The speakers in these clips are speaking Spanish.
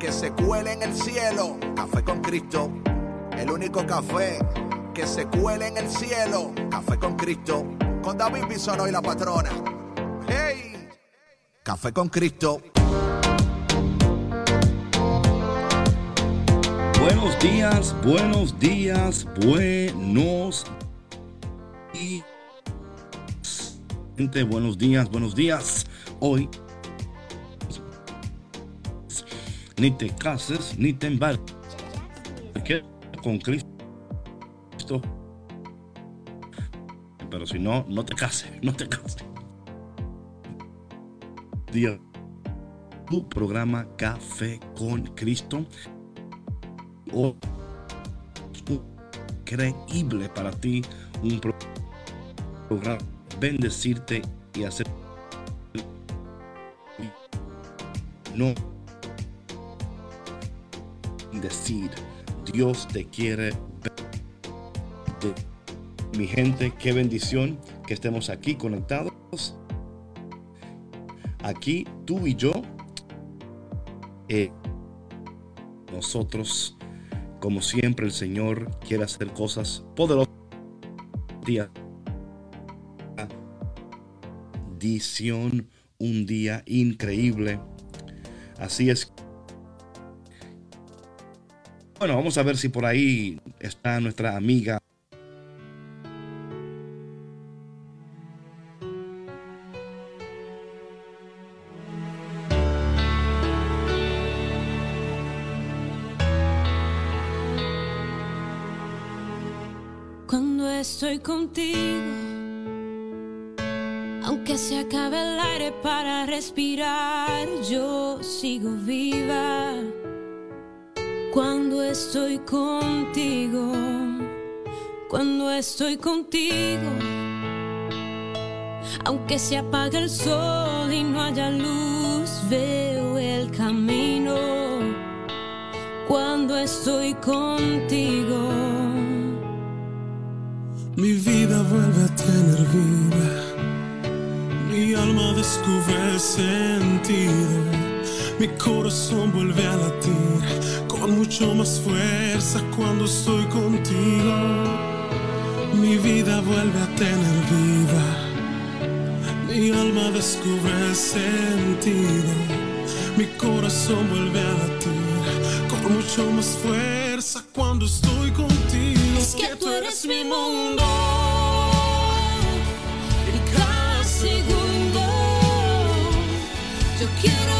que se cuele en el cielo. Café con Cristo, el único café que se cuele en el cielo. Café con Cristo, con David Bisono y la patrona. ¡Hey! Café con Cristo. Buenos días, buenos días, buenos días. Gente, buenos días, buenos días. Hoy ni te cases, ni te embarques con Cristo. Pero si no, no te cases, no te cases. Día, tu programa Café con Cristo. O increíble para ti, un programa bendecirte y hacer no decir, Dios te quiere. Mi gente, qué bendición que estemos aquí conectados. Aquí tú y yo. Eh, nosotros, como siempre, el Señor quiere hacer cosas poderosas. Día. Un día increíble. Así es bueno, vamos a ver si por ahí está nuestra amiga. Cuando estoy contigo, aunque se acabe el aire para respirar, yo sigo viva estoy contigo, cuando estoy contigo, aunque se apague el sol y no haya luz, veo el camino. Cuando estoy contigo, mi vida vuelve a tener vida, mi alma descubre sentido, mi corazón vuelve a latir con mucho más fuerza cuando estoy contigo. Mi vida vuelve a tener vida, mi alma descubre sentido, mi corazón vuelve a latir con mucho más fuerza cuando estoy contigo. Es que tú eres mi mundo. Y cada segundo yo quiero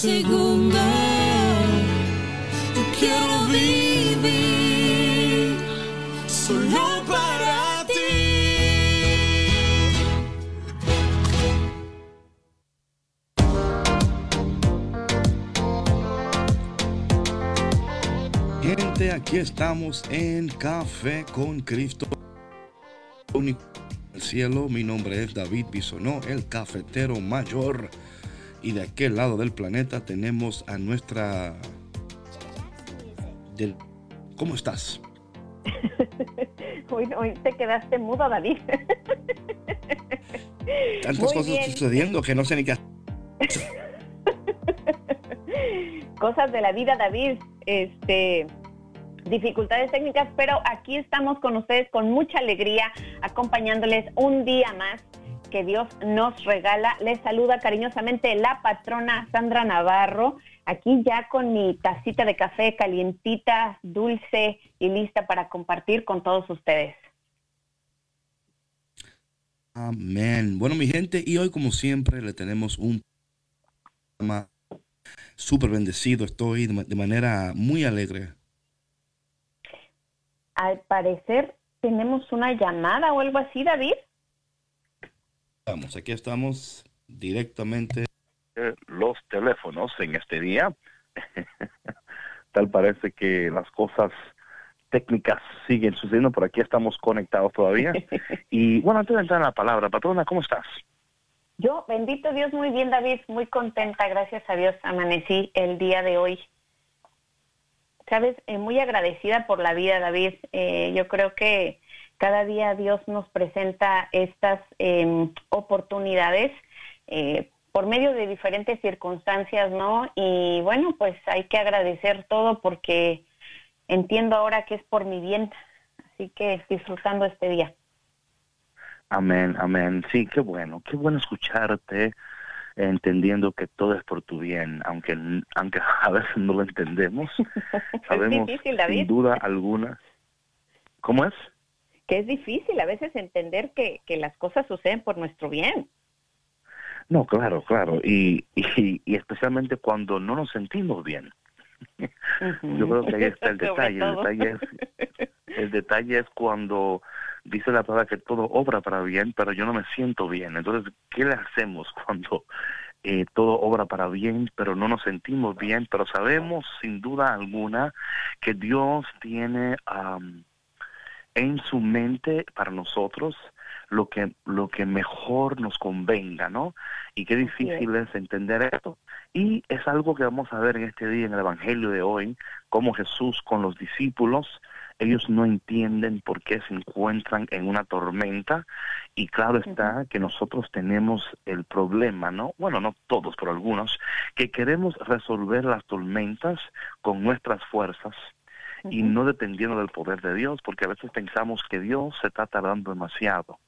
segunda. Yo quiero vivir solo para ti. Gente, aquí estamos en Café con Cristo. Único el cielo, mi nombre es David Bisonó, el cafetero mayor. Y de aquel lado del planeta tenemos a nuestra... del- ¿Cómo estás? Hoy, hoy te quedaste mudo, David. Tantas Muy cosas bien. sucediendo que no sé ni qué. Cosas de la vida, David. Este, dificultades técnicas, pero aquí estamos con ustedes con mucha alegría, acompañándoles un día más que Dios nos regala. Les saluda cariñosamente la patrona Sandra Navarro, aquí ya con mi tacita de café calientita, dulce y lista para compartir con todos ustedes. Amén. Bueno, mi gente, y hoy como siempre le tenemos un programa súper bendecido. Estoy de ma- de manera muy alegre. Al parecer tenemos una llamada o algo así, David. Vamos, aquí estamos directamente. eh, los teléfonos en este día. Tal parece que las cosas técnicas siguen sucediendo, por aquí estamos conectados todavía. Y bueno, antes de entrar en la palabra, patrona, ¿cómo estás? Yo, bendito Dios, muy bien, David, muy contenta, gracias a Dios, amanecí el día de hoy. Sabes, Eh, muy agradecida por la vida, David. Eh, yo creo que cada día Dios nos presenta estas em, oportunidades eh, por medio de diferentes circunstancias, ¿no? Y bueno, pues hay que agradecer todo porque entiendo ahora que es por mi bien. Así que disfrutando este día. Amén, amén. Sí, qué bueno, qué bueno escucharte, entendiendo que todo es por tu bien, aunque, aunque a veces no lo entendemos. Sabemos difícil, sin David. duda alguna. ¿Cómo es? Que es difícil a veces entender que, que las cosas suceden por nuestro bien. No, claro, claro. Y, y, y especialmente cuando no nos sentimos bien. Yo creo que ahí está el detalle. El detalle, es, el detalle es cuando dice la palabra que todo obra para bien, pero yo no me siento bien. Entonces, ¿qué le hacemos cuando eh, todo obra para bien, pero no nos sentimos bien? Pero sabemos sin duda alguna que Dios tiene am, en su mente para nosotros lo que lo que mejor nos convenga, ¿no? Y qué difícil es entender esto. Y es algo que vamos a ver en este día en el Evangelio de hoy, cómo Jesús con los discípulos, ellos no entienden por qué se encuentran en una tormenta y claro está que nosotros tenemos el problema, ¿no? Bueno, no todos, pero algunos, que queremos resolver las tormentas con nuestras fuerzas y no dependiendo del poder de Dios, porque a veces pensamos que Dios se está tardando demasiado.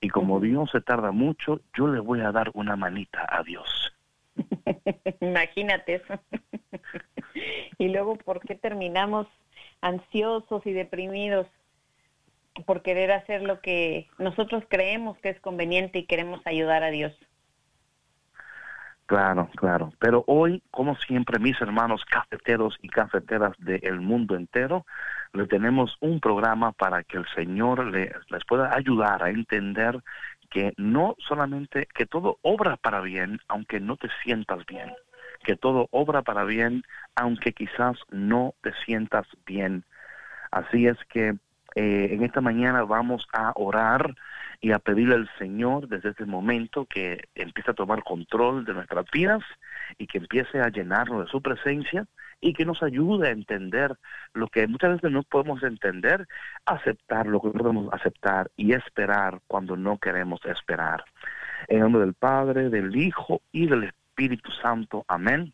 Y como Dios se tarda mucho, yo le voy a dar una manita a Dios. Imagínate eso. y luego, ¿por qué terminamos ansiosos y deprimidos? Por querer hacer lo que nosotros creemos que es conveniente y queremos ayudar a Dios. Claro, claro. Pero hoy, como siempre, mis hermanos cafeteros y cafeteras del mundo entero, le tenemos un programa para que el Señor le- les pueda ayudar a entender que no solamente, que todo obra para bien, aunque no te sientas bien, que todo obra para bien, aunque quizás no te sientas bien. Así es que eh, en esta mañana vamos a orar y a pedirle al Señor desde este momento que empiece a tomar control de nuestras vidas y que empiece a llenarnos de su presencia y que nos ayude a entender lo que muchas veces no podemos entender, aceptar lo que podemos aceptar y esperar cuando no queremos esperar. En nombre del Padre, del Hijo y del Espíritu Santo. Amén.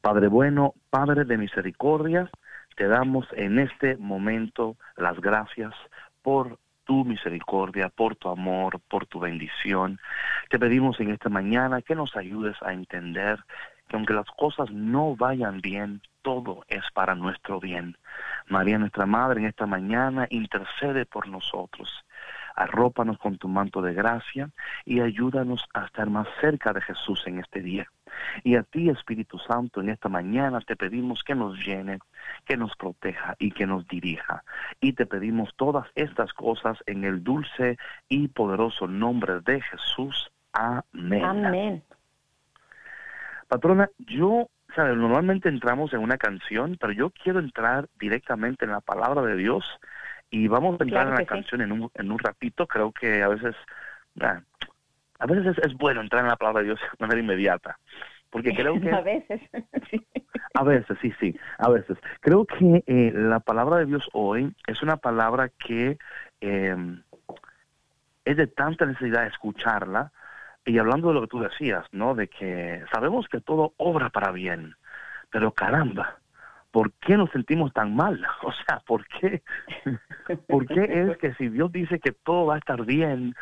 Padre bueno, Padre de misericordia, te damos en este momento las gracias por tu misericordia, por tu amor, por tu bendición. Te pedimos en esta mañana que nos ayudes a entender que aunque las cosas no vayan bien, todo es para nuestro bien. María, nuestra Madre, en esta mañana intercede por nosotros. Arrópanos con tu manto de gracia y ayúdanos a estar más cerca de Jesús en este día. Y a ti, Espíritu Santo, en esta mañana te pedimos que nos llene, que nos proteja y que nos dirija. Y te pedimos todas estas cosas en el dulce y poderoso nombre de Jesús. Amén. Amén. Patrona, yo, ¿sabes? normalmente entramos en una canción, pero yo quiero entrar directamente en la palabra de Dios y vamos a entrar Claro en la sí. canción en un, en un ratito. Creo que a veces, ah, a veces es, es bueno entrar en la palabra de Dios de manera inmediata, porque creo que A veces. sí. a veces, sí, sí, a veces. Creo que eh, la palabra de Dios hoy es una palabra que eh, es de tanta necesidad escucharla. Y hablando de lo que tú decías, ¿no? De que sabemos que todo obra para bien, pero caramba, ¿por qué nos sentimos tan mal? O sea, ¿por qué? ¿Por qué es que si Dios dice que todo va a estar bien,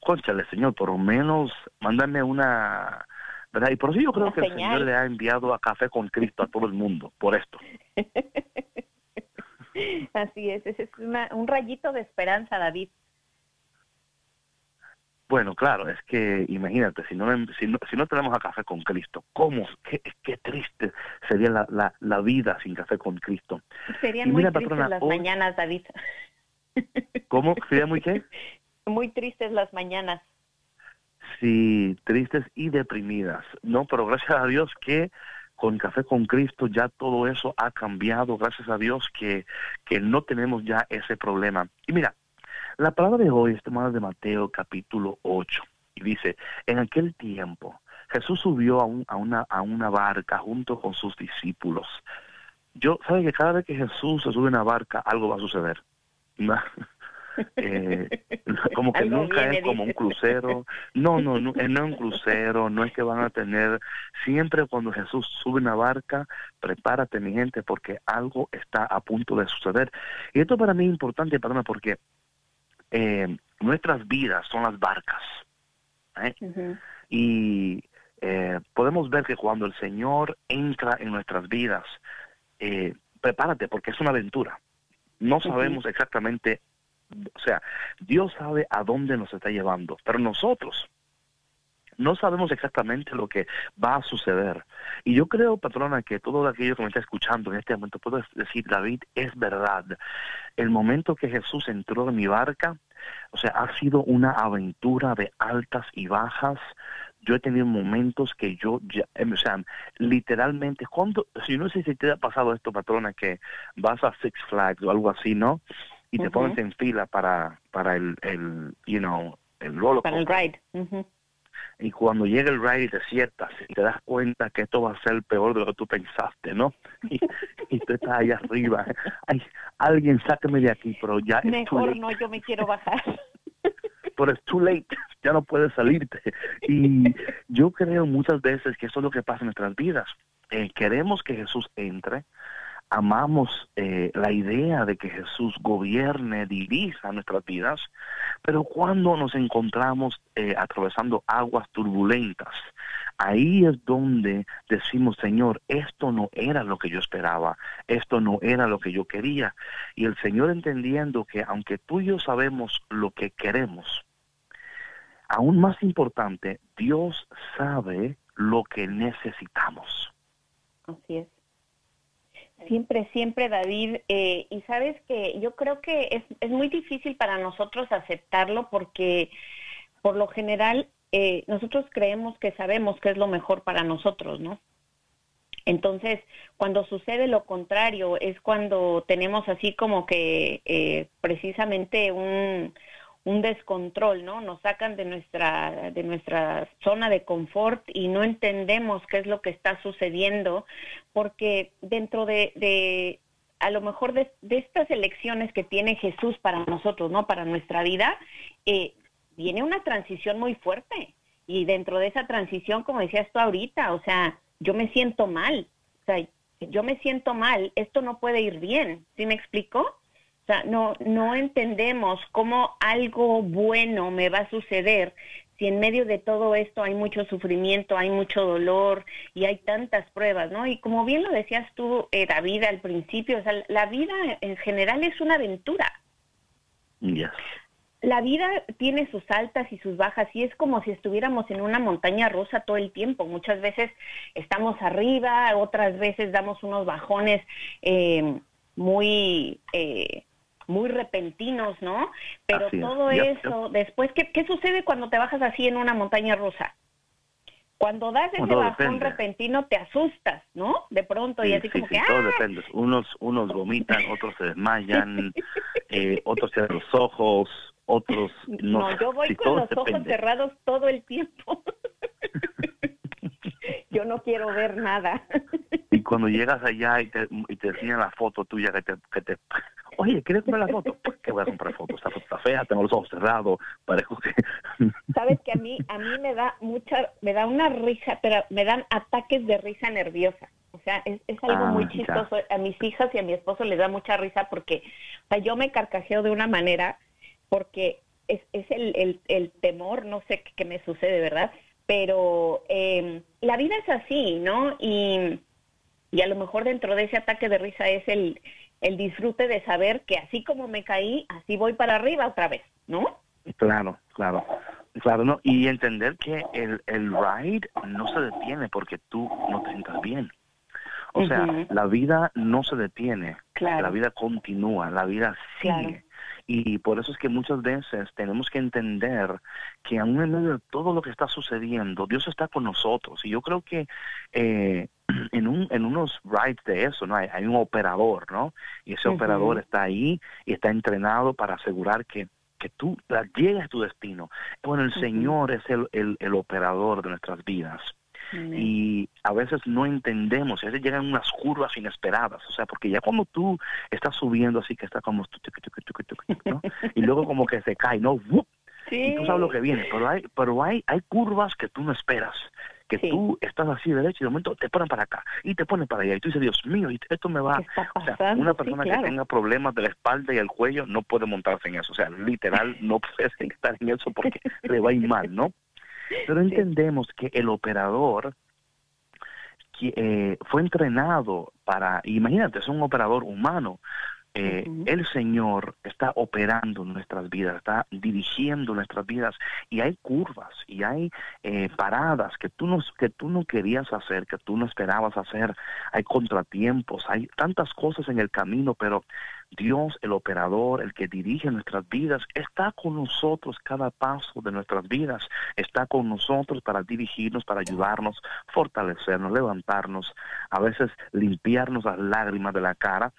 conchale, Señor, por lo menos mándame una... ¿verdad? Y por eso yo creo Una que el. Señor le ha enviado a Café con Cristo a todo el mundo, por esto. Así es, ese es una- un rayito de esperanza, David. Bueno, claro, es que imagínate, si no, si no, si no tenemos a Café con Cristo, ¿cómo? Qué, qué triste sería la, la, la vida sin Café con Cristo. Serían muy tristes patrona, las hoy- mañanas, David. ¿Cómo? ¿Sería muy qué? Muy tristes las mañanas. Sí, tristes y deprimidas. No, pero gracias a Dios que con Café con Cristo ya todo eso ha cambiado. Gracias a Dios que, que no tenemos ya ese problema. Y mira, la palabra de hoy es tomada de Mateo capítulo 8 y dice, en aquel tiempo Jesús subió a, un- a, una, a una barca junto con sus discípulos. Yo, ¿sabe que cada vez que Jesús se sube a una barca algo va a suceder? ¿No? Eh, como que nunca viene, es como un crucero. No, no, no, eh, no es un crucero, no es que van a tener. Siempre cuando Jesús sube una barca, prepárate, mi gente, porque algo está a punto de suceder. Y esto para mí es importante, perdona, porque eh, nuestras vidas son las barcas. ¿eh? Y eh, podemos ver que cuando el Señor entra en nuestras vidas, eh, prepárate porque es una aventura. No sabemos exactamente, o sea, Dios sabe a dónde nos está llevando, pero nosotros no sabemos exactamente lo que va a suceder. Y yo creo, patrona, que todo aquello que me está escuchando en este momento, puedo decir, David, es verdad. El momento que Jesús entró en mi barca, o sea, ha sido una aventura de altas y bajas. Yo he tenido momentos que yo, ya, em, o sea, literalmente, cuando, si no sé si te ha pasado esto, patrona, que vas a Six Flags o algo así, ¿no? Y te Ujú. pones en fila para, para el, el, you know, el roller Para el coaster. ride. Y cuando llega el ride y te sientas y te das cuenta que esto va a ser peor de lo que tú pensaste, ¿no? Y, y tú estás ahí arriba. Ay, alguien sáqueme de aquí, pero ya es too Mejor late. no, yo me quiero bajar. Pero es too late, ya no puedes salirte. Y yo creo muchas veces que eso es lo que pasa en nuestras vidas. Eh, queremos que Jesús entre, amamos eh, la idea de que Jesús gobierne, dirija nuestras vidas, pero cuando nos encontramos eh, atravesando aguas turbulentas, ahí es donde decimos, Señor, esto no era lo que yo esperaba, esto no era lo que yo quería. Y el Señor entendiendo que aunque tú y yo sabemos lo que queremos, aún más importante, Dios sabe lo que necesitamos. Así es. Siempre, siempre, David. eh, y sabes que yo creo que es, es muy difícil para nosotros aceptarlo porque por lo general eh, nosotros creemos que sabemos qué es lo mejor para nosotros, ¿no? Entonces, cuando sucede lo contrario, es cuando tenemos así como que eh, precisamente un, un descontrol, ¿no? Nos sacan de nuestra, de nuestra zona de confort y no entendemos qué es lo que está sucediendo, porque dentro de, de a lo mejor de, estas elecciones que tiene Jesús para nosotros, ¿no? Para nuestra vida, eh, viene una transición muy fuerte. Y dentro de esa transición, como decías tú ahorita, o sea, yo me siento mal, o sea, yo me siento mal, esto no puede ir bien, ¿sí me explico? Sea, no, no entendemos cómo algo bueno me va a suceder si en medio de todo esto hay mucho sufrimiento, hay mucho dolor y hay tantas pruebas, ¿no? Y como bien lo decías tú, eh, David, al principio, o sea, la vida en general es una aventura. Yes. la vida tiene sus altas y sus bajas y es como si estuviéramos en una montaña rusa todo el tiempo. Muchas veces estamos arriba, otras veces damos unos bajones eh, muy... Eh, muy repentinos, ¿no? Pero todo eso, después, ¿qué, ¿qué sucede cuando te bajas así en una montaña rusa? Cuando das ese bajón repentino te asustas, ¿no? De pronto y así como que todo ¡ah! depende. Unos unos vomitan, otros se desmayan, eh, otros cierran los ojos, otros no. No, yo voy con los ojos cerrados todo el tiempo. yo no quiero ver nada. y cuando llegas allá y te, y te enseñan la foto tuya que te, que te Oye, ¿quieres comprar la foto? Pues que voy a comprar fotos. Esta foto está fea, tengo los ojos cerrados, parezco que... Sabes que a mí, a mí me da mucha, me da una risa, pero me dan ataques de risa nerviosa. O sea, es, es algo muy ah, chistoso. A mis hijas y a mi esposo les da mucha risa porque, o sea, yo me carcajeo de una manera porque es, es el, el, el temor, no sé qué, me sucede, ¿verdad? Pero eh, la vida es así, ¿no? Y, y a lo mejor dentro de ese ataque de risa es el el disfrute de saber que así como me caí, así voy para arriba otra vez, ¿no? Claro, claro, claro, ¿no? Y entender que el, el ride no se detiene porque tú no te sientas bien. O sea, la vida no se detiene, la vida continúa, la vida sigue. Y por eso es que muchas veces tenemos que entender que aún en medio de todo lo que está sucediendo, Dios está con nosotros. Y yo creo que eh, en, un, en unos rides de eso, ¿no? Hay, hay un operador, ¿no? Y ese operador está ahí y está entrenado para asegurar que que tú llegues a tu destino. Bueno, el Señor es el, el, el, operador de nuestras vidas. Y a veces no entendemos, a veces llegan unas curvas inesperadas, o sea, porque ya cuando tú estás subiendo así que está como... ¿no? y luego como que se cae, ¿no? Y tú sabes lo que viene, pero hay, pero hay, hay curvas que tú no esperas que tú estás así derecho y de momento te ponen para acá y te ponen para allá y tú dices, Dios mío, esto me va... O sea, una persona que tenga problemas de la espalda y el cuello no puede montarse en eso, o sea, literal no puede estar en eso porque le va a ir mal, ¿no? Pero entendemos que el operador eh, fue entrenado para, imagínate, es un operador humano. Eh, el Señor está operando nuestras vidas, está dirigiendo nuestras vidas y hay curvas y hay eh, paradas que tú, no, que tú no querías hacer, que tú no esperabas hacer, hay contratiempos, hay tantas cosas en el camino, pero Dios, el operador, el que dirige nuestras vidas, está con nosotros cada paso de nuestras vidas, está con nosotros para dirigirnos, para ayudarnos, fortalecernos, levantarnos, a veces limpiarnos las lágrimas de la cara.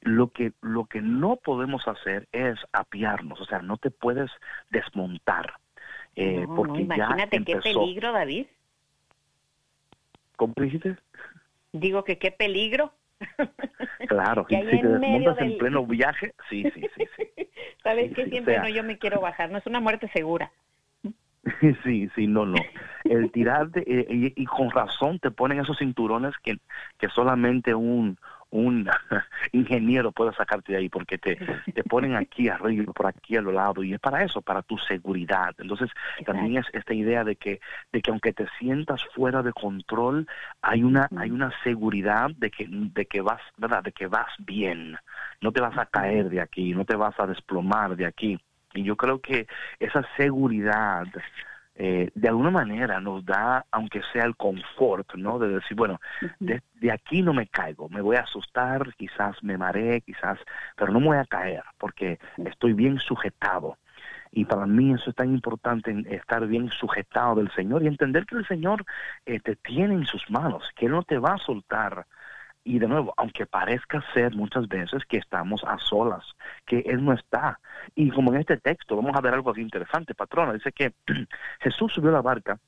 Lo que, lo que no podemos hacer es apiarnos, o sea, no te puedes desmontar. Eh, porque imagínate qué peligro, David. ¿Cómo dijiste? Digo que qué peligro. Claro, si te desmontas en pleno viaje, sí, sí, sí. sí. Sabes que siempre no, yo me quiero bajar, no es una muerte segura. Sí, sí, no, no. El tirarte, eh, y, y, con razón te ponen esos cinturones que, que solamente un, un ingeniero puede sacarte de ahí porque te, te ponen aquí arriba, por aquí a los lados y es para eso, para tu seguridad. Entonces también es esta idea de que, de que aunque te sientas fuera de control, hay una, hay una seguridad de que, de que vas, ¿verdad? De que vas bien. No te vas a caer de aquí, no te vas a desplomar de aquí. Y yo creo que esa seguridad eh, de alguna manera nos da, aunque sea el confort, ¿no? De decir, bueno, de, aquí no me caigo, me voy a asustar, quizás me mareé, quizás, pero no me voy a caer porque estoy bien sujetado. Y para mí eso es tan importante, estar bien sujetado del Señor y entender que el Señor eh, te tiene en sus manos, que Él no te va a soltar y de nuevo, aunque parezca ser muchas veces que estamos a solas, que Él no está. Y como en este texto, vamos a ver algo así interesante, patrona, dice que Jesús subió a la barca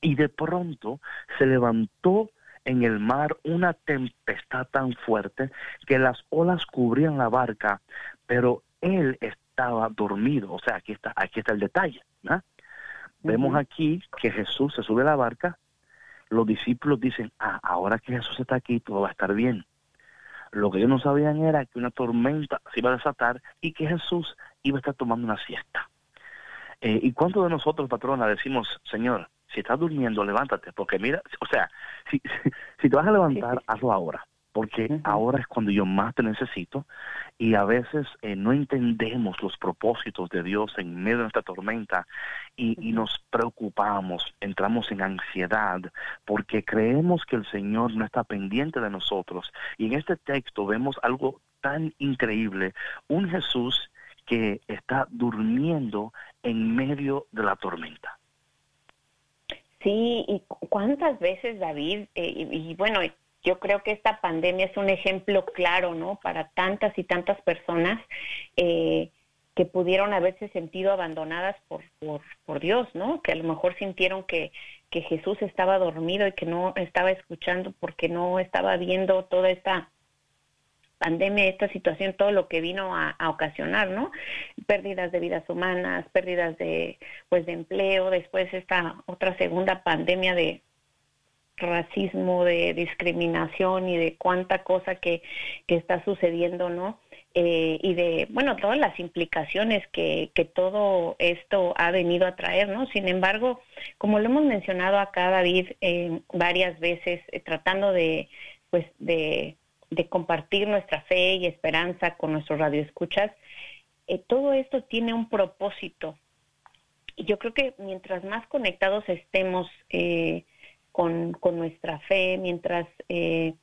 y de pronto se levantó en el mar una tempestad tan fuerte que las olas cubrían la barca, pero Él estaba dormido. O sea, aquí está, aquí está el detalle. Vemos aquí que Jesús se sube a la barca los discípulos dicen, ah, ahora que Jesús está aquí, todo va a estar bien. Lo que ellos no sabían era que una tormenta se iba a desatar y que Jesús iba a estar tomando una siesta. Eh, ¿Y cuántos de nosotros, patrona, decimos, Señor, si estás durmiendo, levántate? Porque mira, o sea, si, si, te vas a levantar, hazlo ahora porque ahora es cuando yo más te necesito y a veces eh, no entendemos los propósitos de Dios en medio de esta tormenta y, y, nos preocupamos, entramos en ansiedad porque creemos que el Señor no está pendiente de nosotros. Y en este texto vemos algo tan increíble, un Jesús que está durmiendo en medio de la tormenta. Sí, y cuántas veces David, eh, y, y bueno, yo creo que esta pandemia es un ejemplo claro, ¿no? Para tantas y tantas personas eh, que pudieron haberse sentido abandonadas por, por, por, Dios, ¿no? Que a lo mejor sintieron que, que Jesús estaba dormido y que no estaba escuchando porque no estaba viendo toda esta pandemia, esta situación, todo lo que vino a, a, ocasionar, ¿no? Pérdidas de vidas humanas, pérdidas de, pues, de empleo, después esta otra segunda pandemia de, racismo, de discriminación y de cuánta cosa que, que está sucediendo, ¿no? Eh, y de, bueno, todas las implicaciones que, que todo esto ha venido a traer, ¿no? Sin embargo, como lo hemos mencionado acá, David, eh, varias veces, eh, tratando de, pues, de, de, compartir nuestra fe y esperanza con nuestros radioescuchas, eh, todo esto tiene un propósito. Y yo creo que mientras más conectados estemos, eh, con, nuestra fe, mientras eh,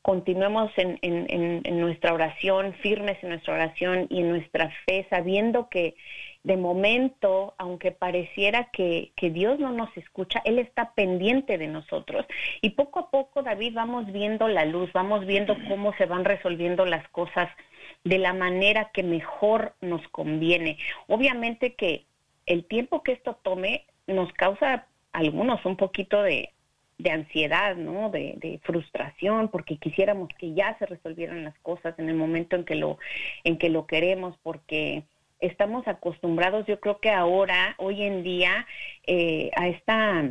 continuemos en, en, en, nuestra oración, firmes en nuestra oración y en nuestra fe, sabiendo que de momento, aunque pareciera que, que Dios no nos escucha, Él está pendiente de nosotros. Y poco a poco, David, vamos viendo la luz, vamos viendo cómo se van resolviendo las cosas de la manera que mejor nos conviene. Obviamente que el tiempo que esto tome nos causa algunos un poquito de, de ansiedad, ¿no? De, frustración, porque quisiéramos que ya se resolvieran las cosas en el momento en que lo, en que lo queremos, porque estamos acostumbrados, yo creo que ahora, hoy en día, eh, a esta,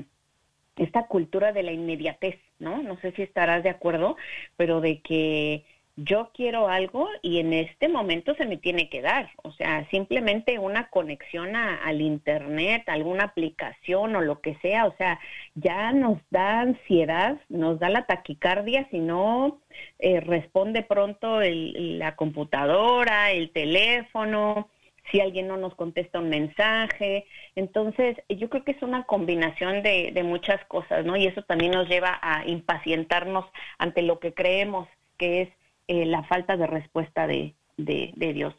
esta cultura de la inmediatez, ¿no? No sé si estarás de acuerdo, pero de que yo quiero algo y en este momento se me tiene que dar. O sea, simplemente una conexión a, al Internet, alguna aplicación o lo que sea. O sea, ya nos da ansiedad, nos da la taquicardia si no eh, responde pronto el, la computadora, el teléfono si alguien no nos contesta un mensaje. Entonces, yo creo que es una combinación de, de muchas cosas, ¿no? Y eso también nos lleva a impacientarnos ante lo que creemos que es eh, la falta de respuesta de, de, de, Dios.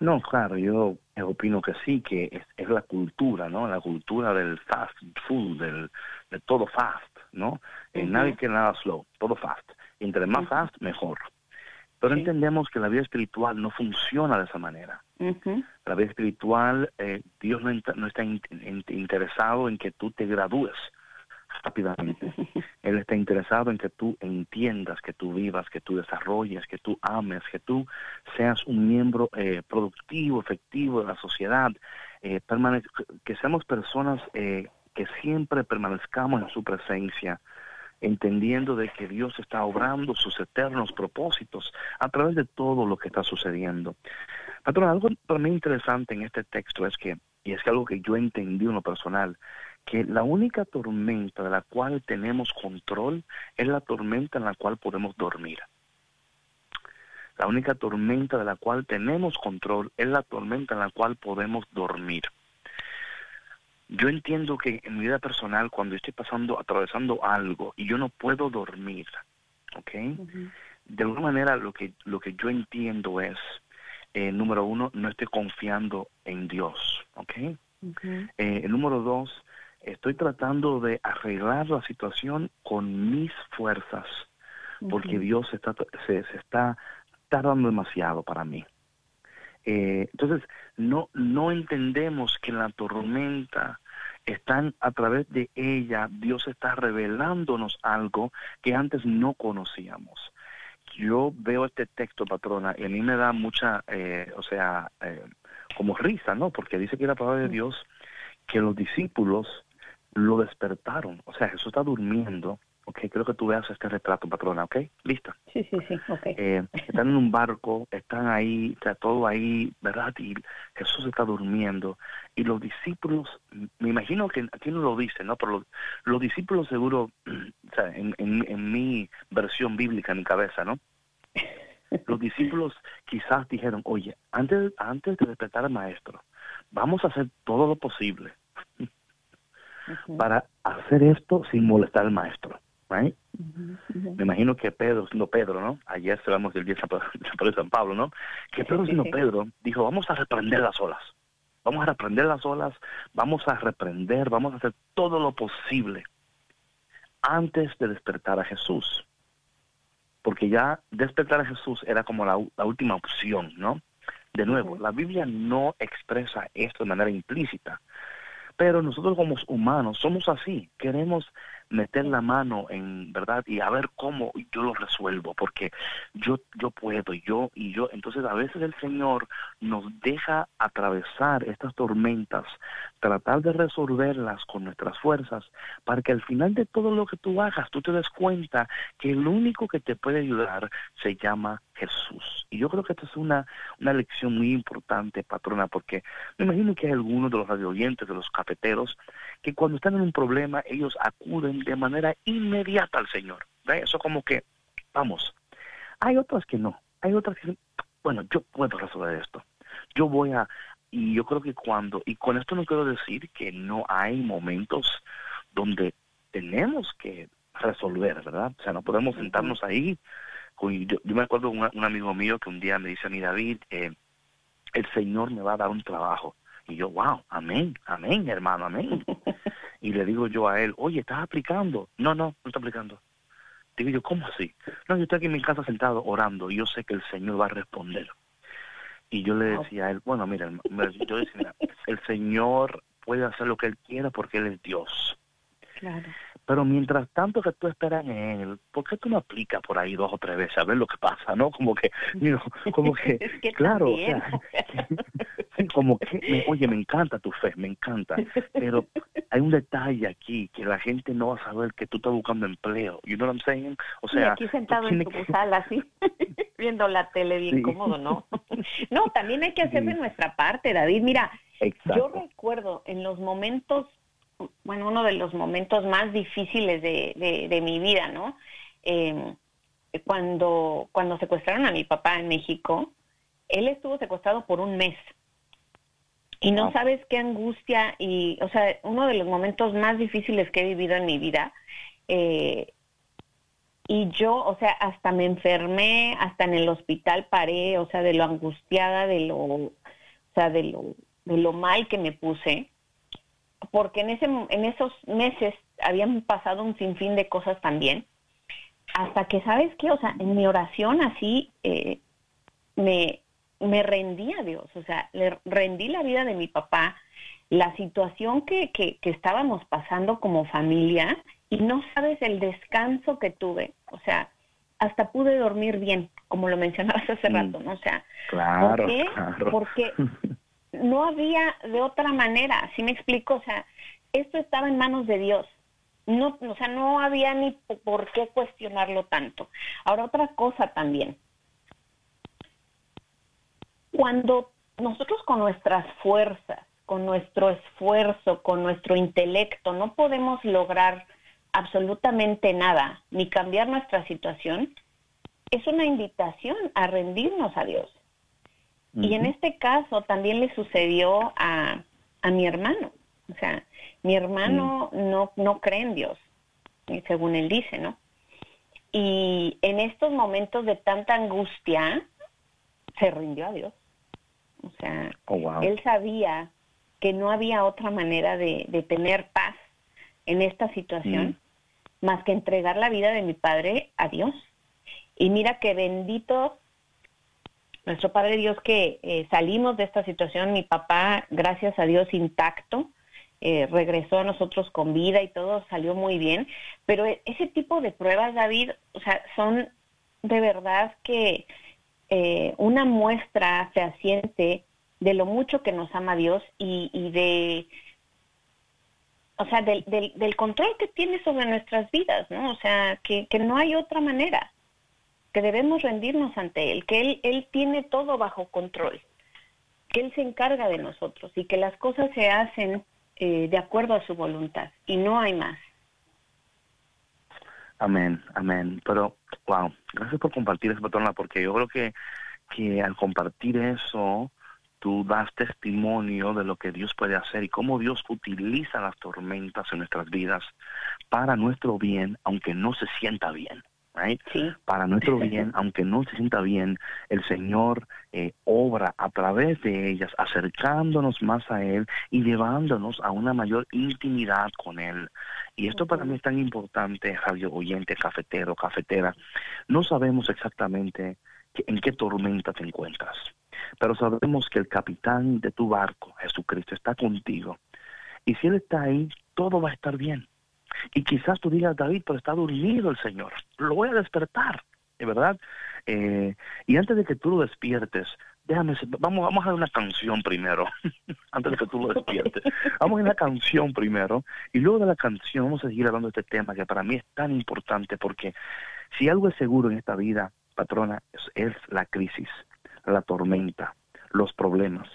No, claro, yo opino que sí, que es, es, la cultura, ¿no? La cultura del fast food, del, de todo fast, ¿no? Uh -huh. Nadie quiere nada slow, todo fast. Entre más uh -huh. fast, mejor. Pero sí. entendemos que la vida espiritual no funciona de esa manera. Uh -huh. La vida espiritual, eh, Dios no, no está in, in, interesado en que tú te gradúes rápidamente. Él está interesado en que tú entiendas, que tú vivas, que tú desarrolles, que tú ames, que tú seas un miembro eh, productivo, efectivo de la sociedad, eh, que seamos personas eh, que siempre permanezcamos en su presencia, entendiendo de que Dios está obrando sus eternos propósitos a través de todo lo que está sucediendo. Patrón, algo para mí interesante en este texto es que, y es que algo que yo entendí en lo personal, que la única tormenta de la cual tenemos control es la tormenta en la cual podemos dormir. La única tormenta de la cual tenemos control es la tormenta en la cual podemos dormir. Yo entiendo que en mi vida personal, cuando estoy pasando, atravesando algo y yo no puedo dormir, ¿ok? Uh -huh. De alguna manera lo que, lo que yo entiendo es, eh, número uno, no estoy confiando en Dios, ¿ok? Eh, número dos, estoy tratando de arreglar la situación con mis fuerzas, porque. Dios está, se, se, está tardando demasiado para mí. Eh, entonces, no, no entendemos que la tormenta están a través de ella, Dios está revelándonos algo que antes no conocíamos. Yo veo este texto, patrona, y a mí me da mucha, eh, o sea, eh, como risa, ¿no? Porque dice que la palabra de Dios que los discípulos lo despertaron. O sea, Jesús está durmiendo. Ok, creo que tú veas este retrato, patrona, ¿ok? ¿Lista? Sí, sí, sí, ok. Eh, están en un barco, están ahí, está todo ahí, ¿verdad? Y Jesús está durmiendo. Y los discípulos, me imagino que aquí no lo dice, ¿no? Pero los, los discípulos seguro, o sea, en, en, en, mi versión bíblica, en mi cabeza, ¿no? los discípulos quizás dijeron, oye, antes, antes de despertar al maestro, vamos a hacer todo lo posible para hacer esto sin molestar al maestro. Me imagino que Pedro, siendo Pedro, ¿no? Ayer hablamos del día de San Pablo, ¿no? Que Pedro, siendo Pedro, dijo, vamos a reprender las olas. Vamos a reprender las olas, vamos a reprender, vamos a hacer todo lo posible antes de despertar a Jesús. Porque ya despertar a Jesús era como la, última opción, ¿no? De nuevo, la Biblia no expresa esto de manera implícita, pero nosotros como humanos somos así, queremos meter la mano en verdad y a ver cómo yo lo resuelvo porque yo yo puedo yo y yo entonces a veces el Señor nos deja atravesar estas tormentas tratar de resolverlas con nuestras fuerzas para que al final de todo lo que tú hagas tú te des cuenta que el único que te puede ayudar se llama Jesús y yo creo que esta es una una lección muy importante patrona porque me imagino que hay algunos de los radio oyentes de los cafeteros que cuando están en un problema ellos acuden de manera inmediata al Señor. Eso como que, vamos, hay otras que no, hay otras que, bueno, yo puedo resolver esto. Yo voy a, y yo creo que cuando, y con esto no quiero decir que no hay momentos donde tenemos que resolver, ¿verdad? O sea, no podemos sentarnos ahí. Yo, me acuerdo de un, amigo mío que un día me dice a mí, David, eh, el Señor me va a dar un trabajo. Y yo, wow, amén, amén, hermano, amén. y le digo yo a él, oye, ¿estás aplicando? No, no, no está aplicando. Digo yo, ¿cómo así? No, yo estoy aquí en mi casa sentado orando y yo sé que el Señor va a responder. Y yo le decía a él, bueno, mira, yo decía, mira, el Señor puede hacer lo que Él quiera porque Él es Dios. Claro. Pero mientras tanto que tú esperas en él, ¿por qué tú no aplicas por ahí dos o tres veces a ver lo que pasa, no? Como que, como que, claro, o sea, como que, oye, me encanta tu fe, me encanta, pero hay un detalle aquí que la gente no va a saber que tú estás buscando empleo, you know what I'm saying? O sea, aquí sentado en tu sala, así, viendo la tele bien cómodo, ¿no? no, también hay que hacer de nuestra parte, David. Mira, yo recuerdo en los momentos bueno, uno de los momentos más difíciles de, de, mi vida, ¿no? Em, cuando, cuando secuestraron a mi papá en México, él estuvo secuestrado por un mes. Y no sabes qué angustia y, o sea, uno de los momentos más difíciles que he vivido en mi vida. Eh, y yo, o sea, hasta me enfermé, hasta en el hospital paré, o sea, de lo angustiada, de lo, o sea, de lo, de lo mal que me puse porque en, ese, en esos meses habían pasado un sinfín de cosas también, hasta que, ¿sabes qué? O sea, en mi oración así eh, me, me rendí a Dios, o sea, le rendí la vida de mi papá, la situación que, que, que estábamos pasando como familia, y no sabes el descanso que tuve, o sea, hasta pude dormir bien, como lo mencionabas hace mm. rato, ¿no? O sea, claro, Porque no había de otra manera, ¿sí me explico? O sea, esto estaba en manos de Dios. No, o sea, no había ni por qué cuestionarlo tanto. Ahora, otra cosa también. Cuando nosotros con nuestras fuerzas, con nuestro esfuerzo, con nuestro intelecto, no podemos lograr absolutamente nada, ni cambiar nuestra situación, es una invitación a rendirnos a Dios. Y en este caso también le sucedió a, a mi hermano. O sea, mi hermano mm. no, no cree en Dios, según él dice, ¿no? Y en estos momentos de tanta angustia, se rindió a Dios. O sea, oh, él sabía que no había otra manera de, de tener paz en esta situación mm. más que entregar la vida de mi padre a Dios. Y mira que bendito nuestro Padre Dios que eh, salimos de esta situación, mi papá, gracias a Dios, intacto, eh, regresó a nosotros con vida y todo salió muy bien, pero e, ese tipo de pruebas, David, o sea, son de verdad que eh, una muestra fehaciente de lo mucho que nos ama Dios y, y de, o sea, del, del, del, control que tiene sobre nuestras vidas, ¿no? O sea, que, que no hay otra manera que debemos rendirnos ante Él, que Él, Él tiene todo bajo control, que Él se encarga de nosotros y que las cosas se hacen eh, de acuerdo a su voluntad y no hay más. Amén, amén. Pero, wow, gracias por compartir eso, patrona, porque yo creo que, que al compartir eso, tú das testimonio de lo que Dios puede hacer y cómo Dios utiliza las tormentas en nuestras vidas para nuestro bien, aunque no se sienta bien. Para nuestro bien, aunque no se sienta bien, el Señor eh, obra a través de ellas, acercándonos más a Él y llevándonos a una mayor intimidad con Él. Y esto para mí es tan importante, radio oyente, cafetero, cafetera. No sabemos exactamente en qué tormenta te encuentras, pero sabemos que el capitán de tu barco, Jesucristo, está contigo. Y si Él está ahí, todo va a estar bien. Y quizás tú digas, David, pero está dormido el Señor, lo voy a despertar, ¿de verdad? Eh, y antes de que tú lo despiertes, déjame, vamos, vamos a ver una canción primero, antes de que tú lo despiertes. Vamos a una canción primero, y luego de la canción vamos a seguir hablando de este tema que para mí es tan importante, porque si algo es seguro en esta vida, patrona, es la crisis, la tormenta, los problemas.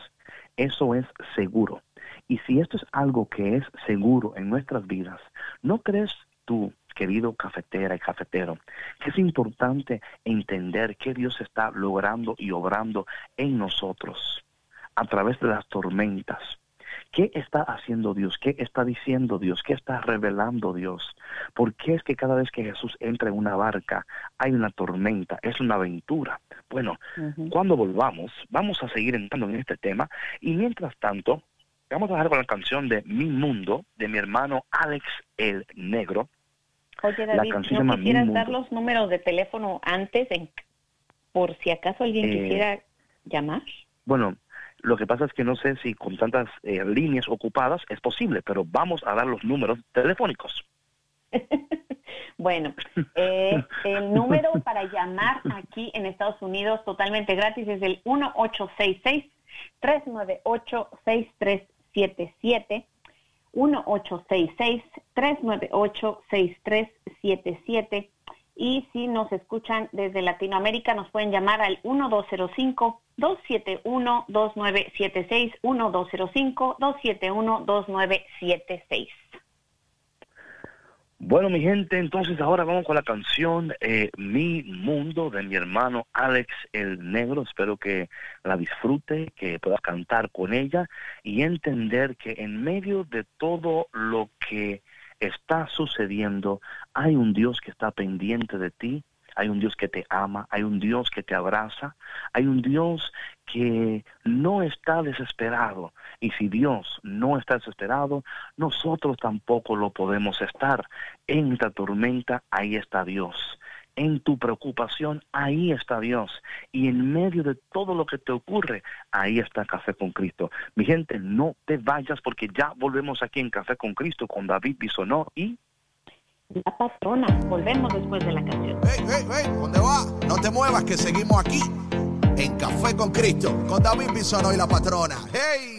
Eso es seguro. Y si esto es algo que es seguro en nuestras vidas, ¿no crees tú, querido cafetera y cafetero, que es importante entender que Dios está logrando y obrando en nosotros a través de las tormentas? ¿Qué está haciendo Dios? ¿Qué está diciendo Dios? ¿Qué está revelando Dios? ¿Por qué es que cada vez que Jesús entra en una barca hay una tormenta? Es una aventura. Bueno, cuando volvamos, vamos a seguir entrando en este tema y mientras tanto, Vamos a dejar con la canción de Mi Mundo, de mi hermano Alex el Negro. Oye, David, ¿no quisieras dar los números de teléfono antes, en, por si acaso alguien eh, quisiera llamar? Bueno, lo que pasa es que no sé si con tantas eh, líneas ocupadas es posible, pero vamos a dar los números telefónicos. bueno, eh, el número para llamar aquí en Estados Unidos totalmente gratis es el 1866 398 63 6377 1866-398-6377 y si nos escuchan desde Latinoamérica nos pueden llamar al 1205-271-2976, 1205-271-2976. Bueno, mi gente, entonces ahora vamos con la canción eh, Mi Mundo de mi hermano Alex el Negro. Espero que la disfrute, que pueda cantar con ella y entender que en medio de todo lo que está sucediendo, hay un Dios que está pendiente de ti, hay un Dios que te ama, hay un Dios que te abraza, hay un Dios que no está desesperado. Y si Dios no está desesperado, nosotros tampoco lo podemos estar. En esta tormenta, ahí está Dios. En tu preocupación, ahí está Dios. Y en medio de todo lo que te ocurre, ahí está Café con Cristo. Mi gente, no te vayas porque ya volvemos aquí en Café con Cristo con David Bisonó y la patrona. Volvemos después de la canción. ¡Hey, hey, hey! ¿Dónde va? No te muevas, que seguimos aquí en Café con Cristo, con David Bisono y la patrona. ¡Hey!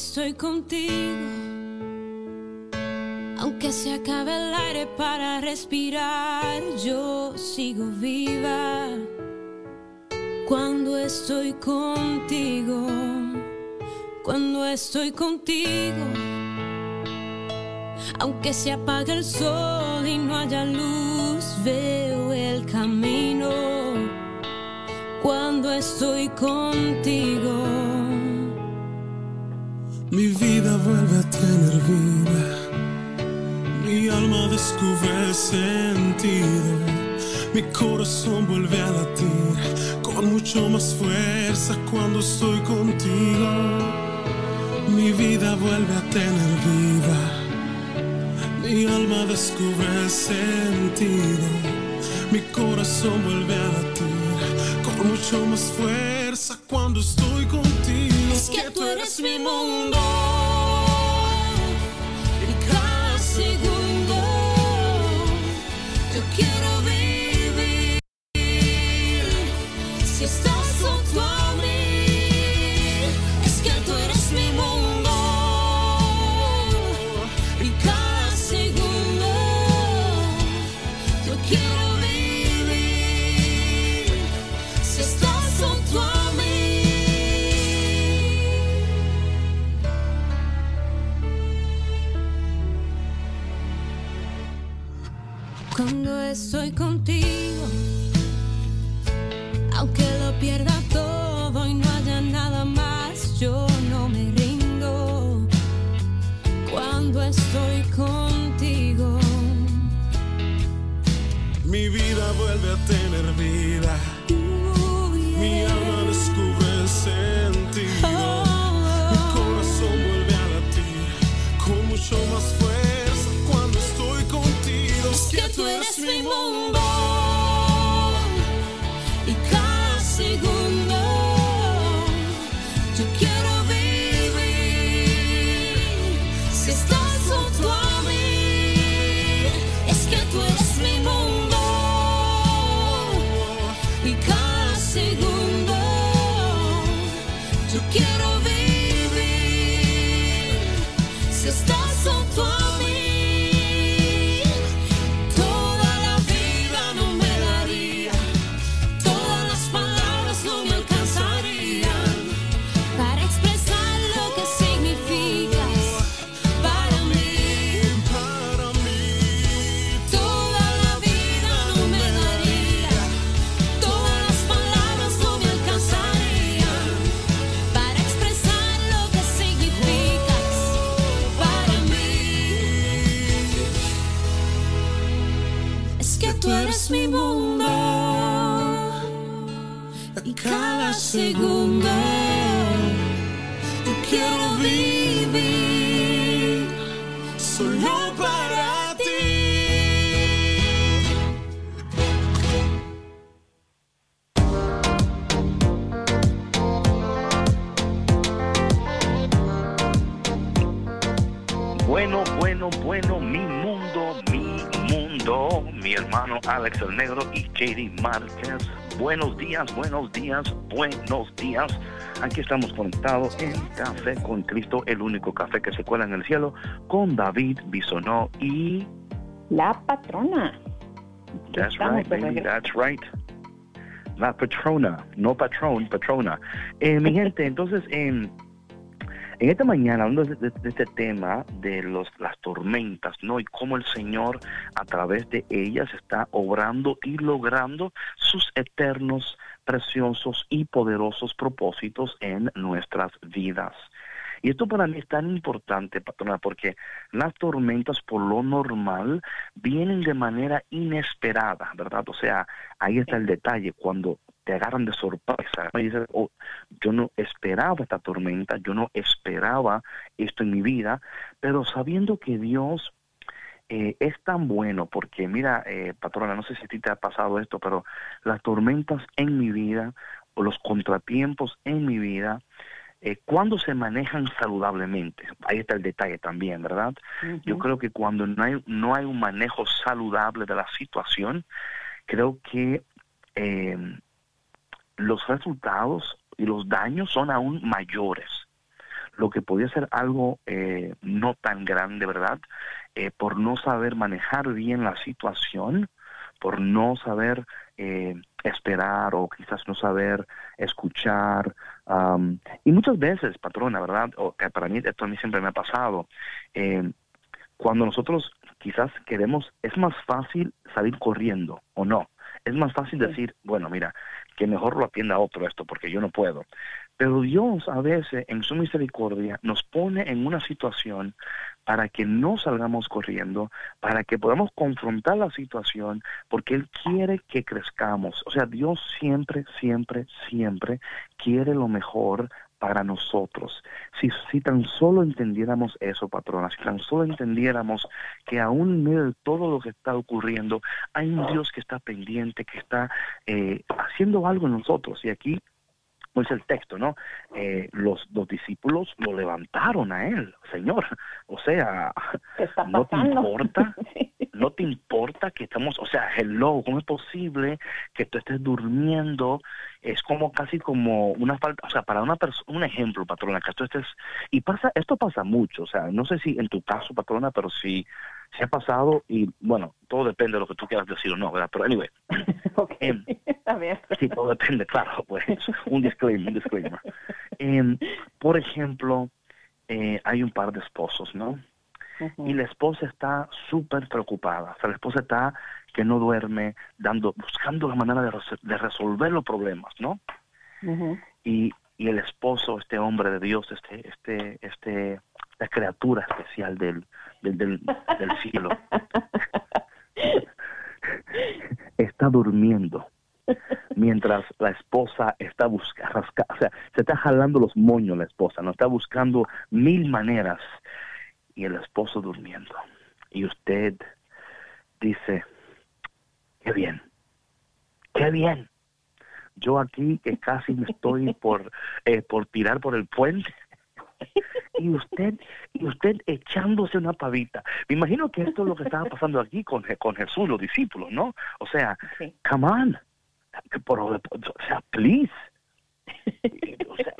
Estoy contigo. Aunque se acabe el aire para respirar, yo sigo viva. Cuando estoy contigo, cuando estoy contigo. Aunque se apague el sol y no haya luz, veo el camino. Cuando estoy contigo. Mi vida vuelve a tener vida, mi alma descubre sentido, mi corazón vuelve a latir con mucho más fuerza cuando estoy contigo. Mi vida vuelve a tener vida, mi alma descubre sentido, mi corazón vuelve a latir con mucho más fuerza cuando estoy contigo es que tú eres mundo. Estoy contigo, aunque lo pierda todo y no haya nada más, yo no me rindo cuando estoy contigo. Mi vida vuelve a tener vida. Mi alma descubre sentido. Que tú eres mi mundo Bueno, bueno, mi mundo, mi mundo, mi hermano Alex el Negro y Katie Márquez. Buenos días, buenos días, buenos días. Aquí estamos conectados en Café con Cristo, el único café que se cuela en el cielo, con David Bisonó y... La patrona. That's right, baby, that's right. La patrona, no patrón, patrona. Eh, mi gente, entonces, en en esta mañana, hablando de, este tema de los, las tormentas, ¿no? Y cómo el Señor, a través de ellas, está obrando y logrando sus eternos, preciosos y poderosos propósitos en nuestras vidas. Y esto para mí es tan importante, patrona, porque las tormentas por lo normal vienen de manera inesperada, ¿verdad? O sea, ahí está el detalle, cuando te agarran de sorpresa, y dices, "Oh, yo no esperaba esta tormenta, yo no esperaba esto en mi vida, pero sabiendo que Dios eh, es tan bueno, porque mira, eh, patrona, no sé si a ti te ha pasado esto, pero las tormentas en mi vida o los contratiempos en mi vida, eh, cuando se manejan saludablemente, ahí está el detalle también, ¿verdad? Yo creo que cuando no hay, no hay un manejo saludable de la situación, creo que eh, los resultados y los daños son aún mayores. Lo que podía ser algo eh, no tan grande, ¿verdad? Eh, por no saber manejar bien la situación, por no saber eh, esperar o quizás no saber escuchar. y muchas veces, patrona, ¿verdad? O que para mí, esto a mí siempre me ha pasado. eh, cuando nosotros quizás queremos, es más fácil salir corriendo o no. Es más fácil decir, bueno, mira, que mejor lo atienda otro esto porque yo no puedo. Pero Dios a veces en su misericordia nos pone en una situación para que no salgamos corriendo, para que podamos confrontar la situación, porque Él quiere que crezcamos. O sea, Dios siempre, siempre, siempre quiere lo mejor para nosotros. Si, si tan solo entendiéramos eso, patrona, si tan solo entendiéramos que aún en medio de todo lo que está ocurriendo, hay un Dios que está pendiente, que está eh, haciendo algo en nosotros. Y aquí pues el texto, ¿no? Eh, los, los discípulos lo levantaron a él, Señor. O sea, ¿Qué está ¿no te importa? No te importa que estamos, o sea, hello, ¿cómo es posible que tú estés durmiendo? Es como casi como una falta, o sea, para una persona, un ejemplo, patrona, que tú estés, y pasa, esto pasa mucho, o sea, no sé si en tu caso, patrona, pero sí, sí ha pasado, y bueno, todo depende de lo que tú quieras decir o no, ¿verdad? Pero anyway, Ok, Em. está bien. Sí, todo depende, claro, pues un disclaimer, un disclaimer. Em, por ejemplo, eh, hay un par de esposos, ¿no? y la esposa está súper preocupada. O sea, la esposa está que no duerme, dando, buscando la manera de, de resolver los problemas, ¿no? y, y el esposo, este hombre de Dios, este, este, este, la criatura especial del, del, del, cielo, está durmiendo mientras la esposa está buscando, o sea, se está jalando los moños la esposa, no está buscando mil maneras y el esposo durmiendo. Y usted dice, qué bien, qué bien. Yo aquí que casi me estoy por, eh, por tirar por el puente y usted y usted echándose una pavita. Me imagino que esto es lo que estaba pasando aquí con, con Jesús, los discípulos, ¿no? O sea, come on, o sea, please.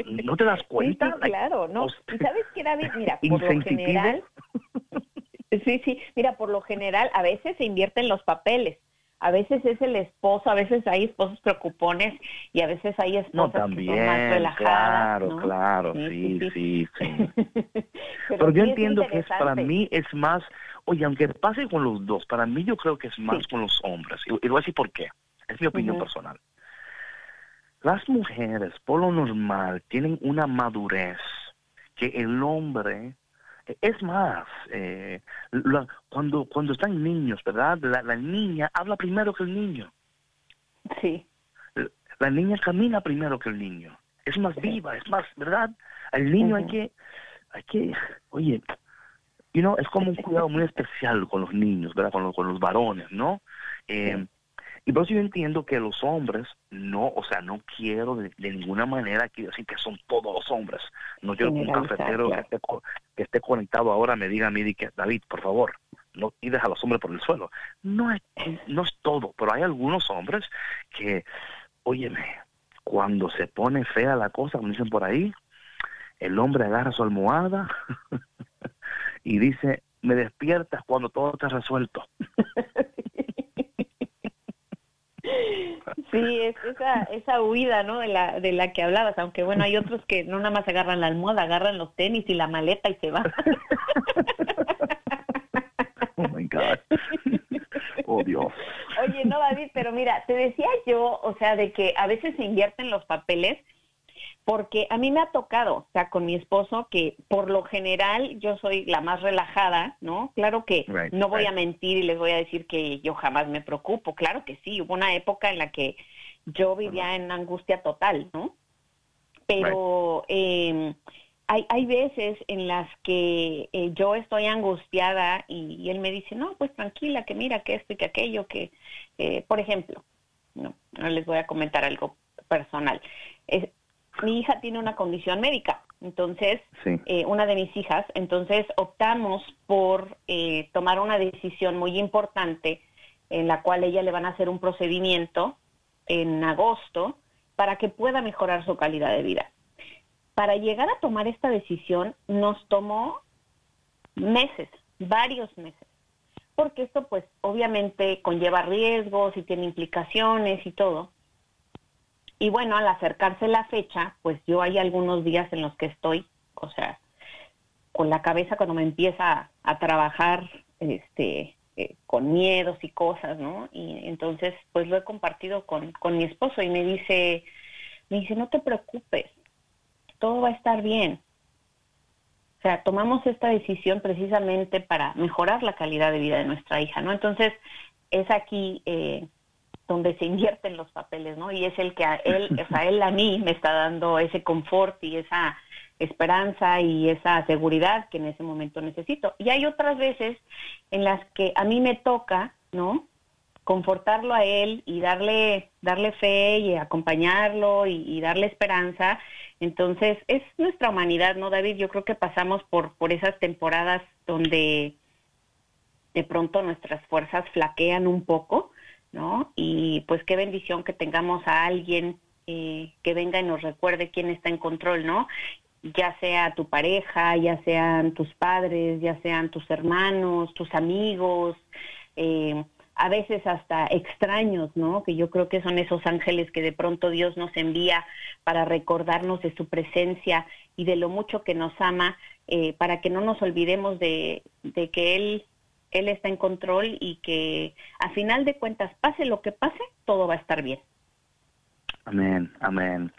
¿No te das cuenta? claro, ¿no? ¿Y sabes qué, David? Mira, por lo general... Sí, sí, mira, por lo general a veces se invierten los papeles a veces es el esposo, a veces hay esposos preocupones y a veces hay esposas que son más relajadas. Claro, claro, sí, sí, sí. Pero, yo entiendo que es, para mí es más, oye, aunque pase con los dos, para mí yo creo que es más con los hombres. Y, voy a decir por qué. Es mi opinión personal. Las mujeres, por lo normal, tienen una madurez que el hombre es más, eh, cuando, cuando están niños, ¿verdad? La, niña habla primero que el niño. Sí. La, niña camina primero que el niño. Es más viva, es más, ¿verdad? Al niño hay que, hay que, oye, you know, es como un cuidado muy especial con los niños, ¿verdad? Con los, con los varones, ¿no? Eh, y por eso yo entiendo que los hombres, no, o sea, no quiero de, ninguna manera quiero decir que son todos los hombres. No quiero que un cafetero que, esté, conectado ahora me diga a mí, que, David, por favor, no tires a los hombres por el suelo. No es, no es todo, pero hay algunos hombres que, óyeme, cuando se pone fea la cosa, como dicen por ahí, el hombre agarra su almohada y dice, me despiertas cuando todo está resuelto. Sí, es esa, esa huida, ¿no? De la, de la que hablabas, aunque bueno, hay otros que no nada más agarran la almohada, agarran los tenis y la maleta y se van. Oh my God. Oh Dios. Oye, no, David, pero mira, te decía yo, o sea, de que a veces se invierten los papeles porque a mí me ha tocado, o sea, con mi esposo, que por lo general yo soy la más relajada, ¿no? Claro que no voy a mentir y les voy a decir que yo jamás me preocupo, claro que sí, hubo una época en la que yo vivía en angustia total, ¿no? Pero eh, hay, hay veces en las que eh, yo estoy angustiada y, él me dice, no, pues tranquila, que mira que esto y que aquello, que, eh, por ejemplo, no, no les voy a comentar algo personal. Es, mi hija tiene una condición médica, entonces, eh, una de mis hijas, entonces optamos por eh, tomar una decisión muy importante en la cual ella le van a hacer un procedimiento en agosto para que pueda mejorar su calidad de vida. Para llegar a tomar esta decisión nos tomó meses, varios meses, porque esto pues obviamente conlleva riesgos y tiene implicaciones y todo. Y bueno, al acercarse la fecha, pues yo hay algunos días en los que estoy, o sea, con la cabeza cuando me empieza a, trabajar este, eh, con miedos y cosas, ¿no? Y entonces, pues lo he compartido con, con mi esposo y me dice, me dice, no te preocupes, todo va a estar bien. O sea, tomamos esta decisión precisamente para mejorar la calidad de vida de nuestra hija, ¿no? Entonces, es aquí eh, donde se invierten los papeles, ¿no? Y es el que a él, o sea, él a mí me está dando ese confort y esa esperanza y esa seguridad que en ese momento necesito. Y hay otras veces en las que a mí me toca, ¿no? confortarlo a él y darle darle fe y acompañarlo y, y, darle esperanza. Entonces, es nuestra humanidad, ¿no, David? Yo creo que pasamos por por esas temporadas donde de pronto nuestras fuerzas flaquean un poco ¿no? Y pues qué bendición que tengamos a alguien eh, que venga y nos recuerde quién está en control, ¿no? Ya sea tu pareja, ya sean tus padres, ya sean tus hermanos, tus amigos, eh, a veces hasta extraños, ¿no? Que yo creo que son esos ángeles que de pronto Dios nos envía para recordarnos de su presencia y de lo mucho que nos ama, eh, para que no nos olvidemos de, de que Él, Él está en control y que a final de cuentas, pase lo que pase, todo va a estar bien. Amén, amén.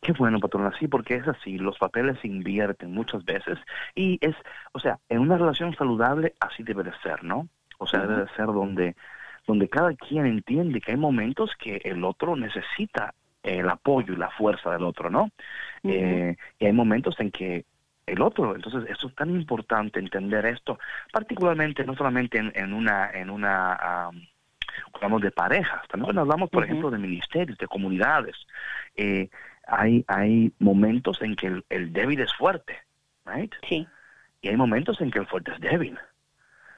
Qué bueno, patrona, sí, porque es así, los papeles se invierten muchas veces y es, o sea, en una relación saludable así debe de ser, ¿no? O sea, debe de ser donde, donde cada quien entiende que hay momentos que el otro necesita el apoyo y la fuerza del otro, ¿no? eh, y hay momentos en que el otro, entonces eso es tan importante entender esto, particularmente no solamente en, en una, en una, um, hablamos de parejas, también cuando hablamos, por ejemplo, de ministerios, de comunidades, eh, hay, hay momentos en que el, el, débil es fuerte, right? Sí. Y hay momentos en que el fuerte es débil.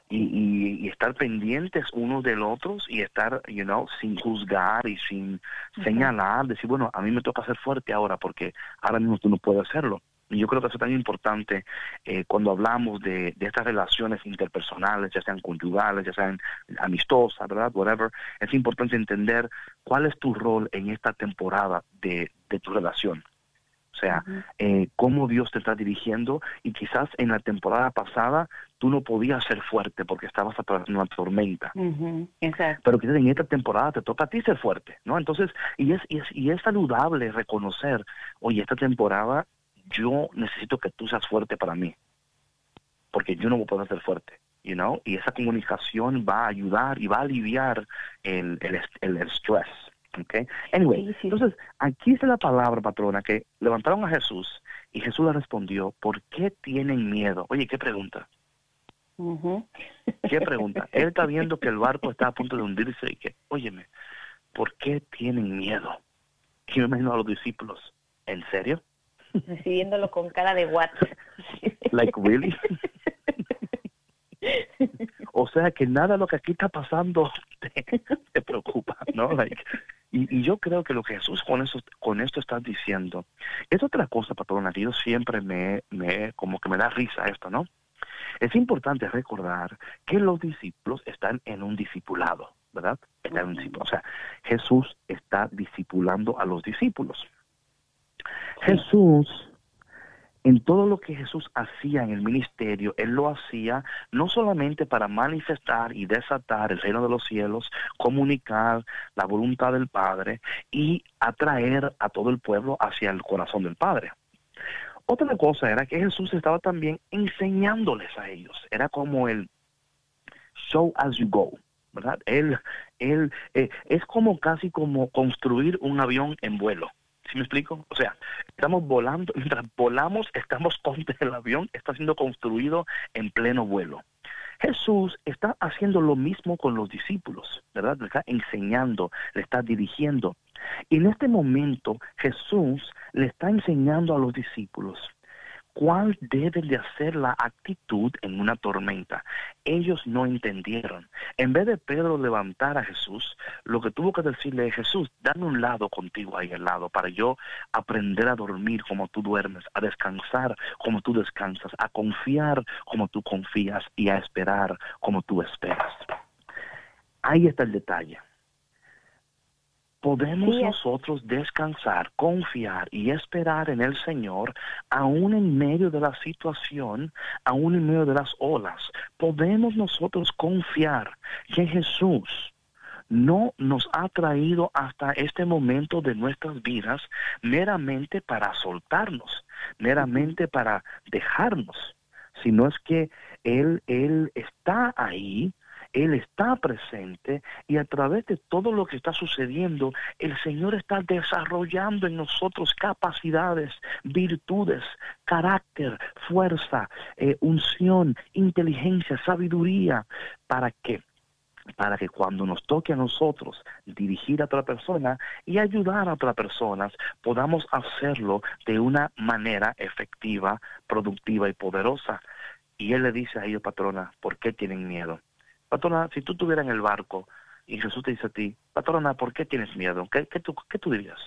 Y, y, y estar pendientes unos del otro y estar, you know, sin juzgar y sin uh -huh. señalar, decir, bueno, a mí me toca ser fuerte ahora porque ahora mismo tú no puedes hacerlo. Y yo creo que eso es tan importante eh, cuando hablamos de, de, estas relaciones interpersonales, ya sean conyugales, ya sean amistosas, ¿verdad? Whatever. Es importante entender cuál es tu rol en esta temporada de, de tu relación. O sea, uh -huh. eh, cómo Dios te está dirigiendo y quizás en la temporada pasada tú no podías ser fuerte porque estabas atravesando una tormenta. Uh -huh. Exacto. Pero quizás en esta temporada te toca a ti ser fuerte, ¿no? Entonces, y es, y es, y es saludable reconocer, oye, esta temporada yo necesito que tú seas fuerte para mí, porque yo no voy a poder ser fuerte, you know, y esa comunicación va a ayudar y va a aliviar el, el, el, el stress, okay? Anyway, sí, sí. entonces, aquí está la palabra, patrona, que levantaron a Jesús y Jesús le respondió, ¿por qué tienen miedo? Oye, ¿qué pregunta? Uh -huh. ¿Qué pregunta? Él está viendo que el barco está a punto de hundirse y que, óyeme, ¿por qué tienen miedo? Y me imagino a los discípulos, ¿en serio? Recibiéndolo con cara de what. like really? o sea que nada de lo que aquí está pasando te, preocupa, ¿no? Like, y, yo creo que lo que Jesús con eso, con esto está diciendo es otra cosa, patrona, que yo siempre me, me, como que me da risa esto, ¿no? Es importante recordar que los discípulos están en un discipulado, ¿verdad? Están en un. O sea, Jesús está discipulando a los discípulos. Jesús, en todo lo que Jesús hacía en el ministerio, Él lo hacía no solamente para manifestar y desatar el reino de los cielos, comunicar la voluntad del Padre y atraer a todo el pueblo hacia el corazón del Padre. Otra cosa era que Jesús estaba también enseñándoles a ellos. Era como el show as you go, ¿verdad? Él, él, eh, es como casi como construir un avión en vuelo. ¿Sí me explico? O sea, estamos volando, mientras volamos, estamos con el avión, está siendo construido en pleno vuelo. Jesús está haciendo lo mismo con los discípulos, ¿verdad? Le está enseñando, le está dirigiendo. Y en este momento Jesús le está enseñando a los discípulos cuál debe de hacer la actitud en una tormenta. Ellos no entendieron. En vez de Pedro levantar a Jesús, lo que tuvo que decirle es, Jesús, dame un lado contigo ahí al lado para yo aprender a dormir como tú duermes, a descansar como tú descansas, a confiar como tú confías y a esperar como tú esperas. Ahí está el detalle podemos sí. nosotros descansar, confiar y esperar en el Señor aún en medio de la situación, aún en medio de las olas. Podemos nosotros confiar que Jesús no nos ha traído hasta este momento de nuestras vidas meramente para soltarnos, meramente para dejarnos, sino es que Él, Él está ahí él está presente y a través de todo lo que está sucediendo, el Señor está desarrollando en nosotros capacidades, virtudes, carácter, fuerza, eh, unción, inteligencia, sabiduría, para que para que cuando nos toque a nosotros dirigir a otra persona y ayudar a otras personas, podamos hacerlo de una manera efectiva, productiva y poderosa. Y él le dice a ellos, patrona, ¿por qué tienen miedo? Patrona, si tú estuvieras en el barco y Jesús te dice a ti, patrona, ¿por qué tienes miedo? ¿Qué, qué, tú, qué tú dirías?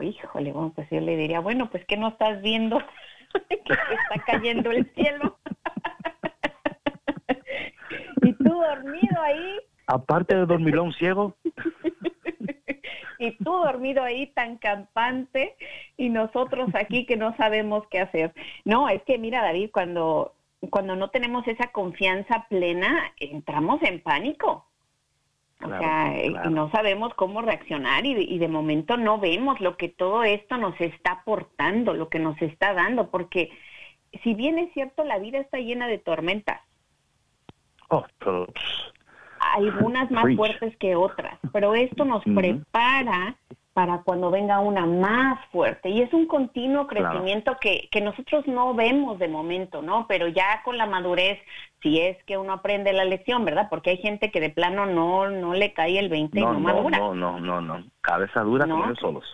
Híjole, bueno, pues yo le diría, bueno, pues que no estás viendo que está cayendo el cielo. y tú dormido ahí. Aparte de dormilón ciego. y tú dormido ahí tan campante y nosotros aquí que no sabemos qué hacer. No, es que mira David, cuando, cuando no tenemos esa confianza plena, entramos en pánico. O sea, eh, no sabemos cómo reaccionar y, y, de momento no vemos lo que todo esto nos está aportando, lo que nos está dando, porque si bien es cierto, la vida está llena de tormentas. Oh, Algunas más fuertes que otras, pero esto nos prepara para cuando venga una más fuerte. Y es un continuo crecimiento que, que nosotros no vemos de momento, ¿no? Pero ya con la madurez, si es que uno aprende la lección, ¿verdad? Porque hay gente que de plano no, no le cae el 20 y no, madura. No, no, no, no. Cabeza dura ¿No? solos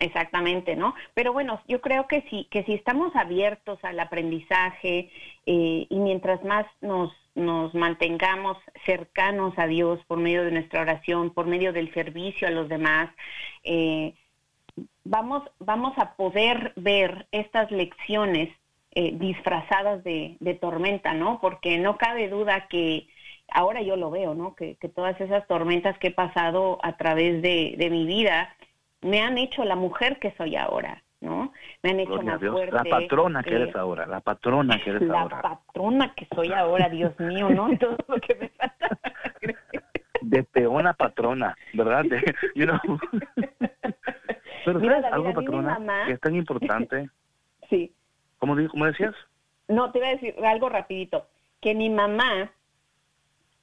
exactamente, ¿no? Pero bueno, yo creo que sí, que si estamos abiertos al aprendizaje eh, y mientras más nos, nos mantengamos cercanos a Dios por medio de nuestra oración, por medio del servicio a los demás, eh, vamos, vamos a poder ver estas lecciones eh, disfrazadas de, de, tormenta, ¿no? Porque no cabe duda que ahora yo lo veo, ¿no? Que, que todas esas tormentas que he pasado a través de, de mi vida, me han hecho la mujer que soy ahora, ¿no? Me han hecho más fuerte. La patrona que eres eh, ahora, la patrona que eres ahora. La patrona que soy ahora, Dios mío, ¿no? Todo lo que me falta. De peona patrona, ¿verdad? De, you know. Pero Mira, ¿sabes algo, patrona, mamá... que es tan importante? sí. ¿Cómo, ¿Cómo decías? No, te iba a decir algo rapidito. Que mi mamá,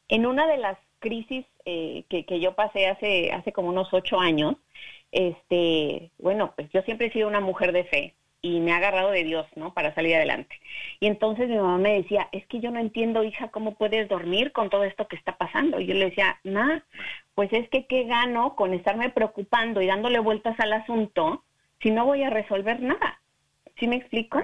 en una de las crisis eh, que, que yo pasé hace, hace como unos ocho años, este, bueno, pues yo siempre he sido una mujer de fe y me ha agarrado de Dios, ¿no? Para salir adelante. Y entonces mi mamá me decía, es que yo no entiendo, hija, cómo puedes dormir con todo esto que está pasando. Y yo le decía, ma, pues es que qué gano con estarme preocupando y dándole vueltas al asunto si no voy a resolver nada. ¿Sí me explico?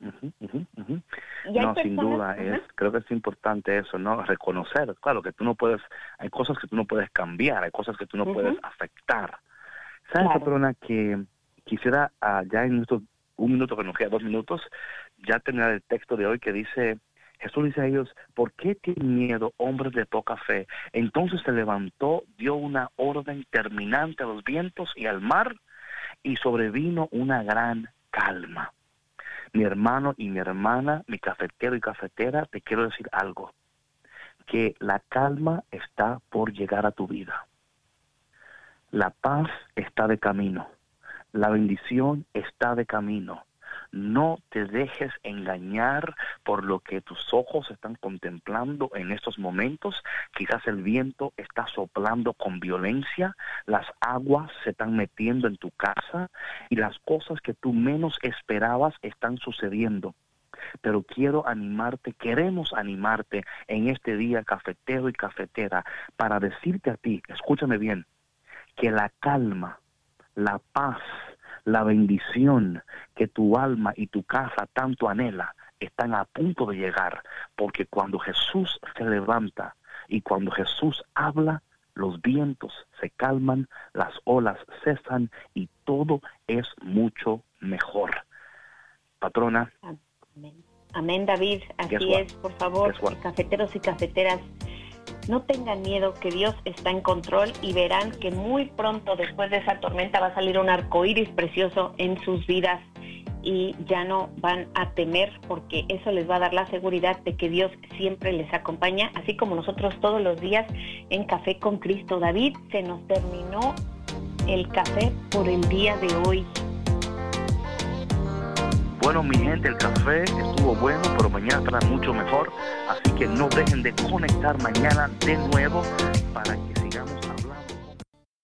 no, sin duda, es, creo que es importante eso, ¿no? Reconocer, claro, que tú no puedes, hay cosas que tú no puedes cambiar, hay cosas que tú no puedes afectar, ¿Sabes, patrona, que quisiera uh, ya en estos un minuto que nos queda dos minutos, ya tener el texto de hoy que dice, Jesús dice a ellos, ¿por qué tienen miedo, hombres de poca fe? Entonces se levantó, dio una orden terminante a los vientos y al mar, y sobrevino una gran calma. Mi hermano y mi hermana, mi cafetero y cafetera, te quiero decir algo, que la calma está por llegar a tu vida. La paz está de camino. La bendición está de camino. No te dejes engañar por lo que tus ojos están contemplando en estos momentos. Quizás el viento está soplando con violencia, las aguas se están metiendo en tu casa y las cosas que tú menos esperabas están sucediendo pero quiero animarte, queremos animarte en este día cafetero y cafetera para decirte a ti, escúchame bien, que la calma, la paz, la bendición que tu alma y tu casa tanto anhela están a punto de llegar, porque cuando Jesús se levanta y cuando Jesús habla, los vientos se calman, las olas cesan y todo es mucho mejor. Patrona. Amén, David. Así es, por favor, cafeteros y cafeteras no tengan miedo que Dios está en control y verán que muy pronto después de esa tormenta va a salir un arco iris precioso en sus vidas y ya no van a temer porque eso les va a dar la seguridad de que Dios siempre les acompaña, así como nosotros todos los días en Café con Cristo. David, se nos terminó el café por el día de hoy. Bueno, mi gente, el café estuvo bueno, pero mañana estará mucho mejor. Así que no dejen de conectar mañana de nuevo para que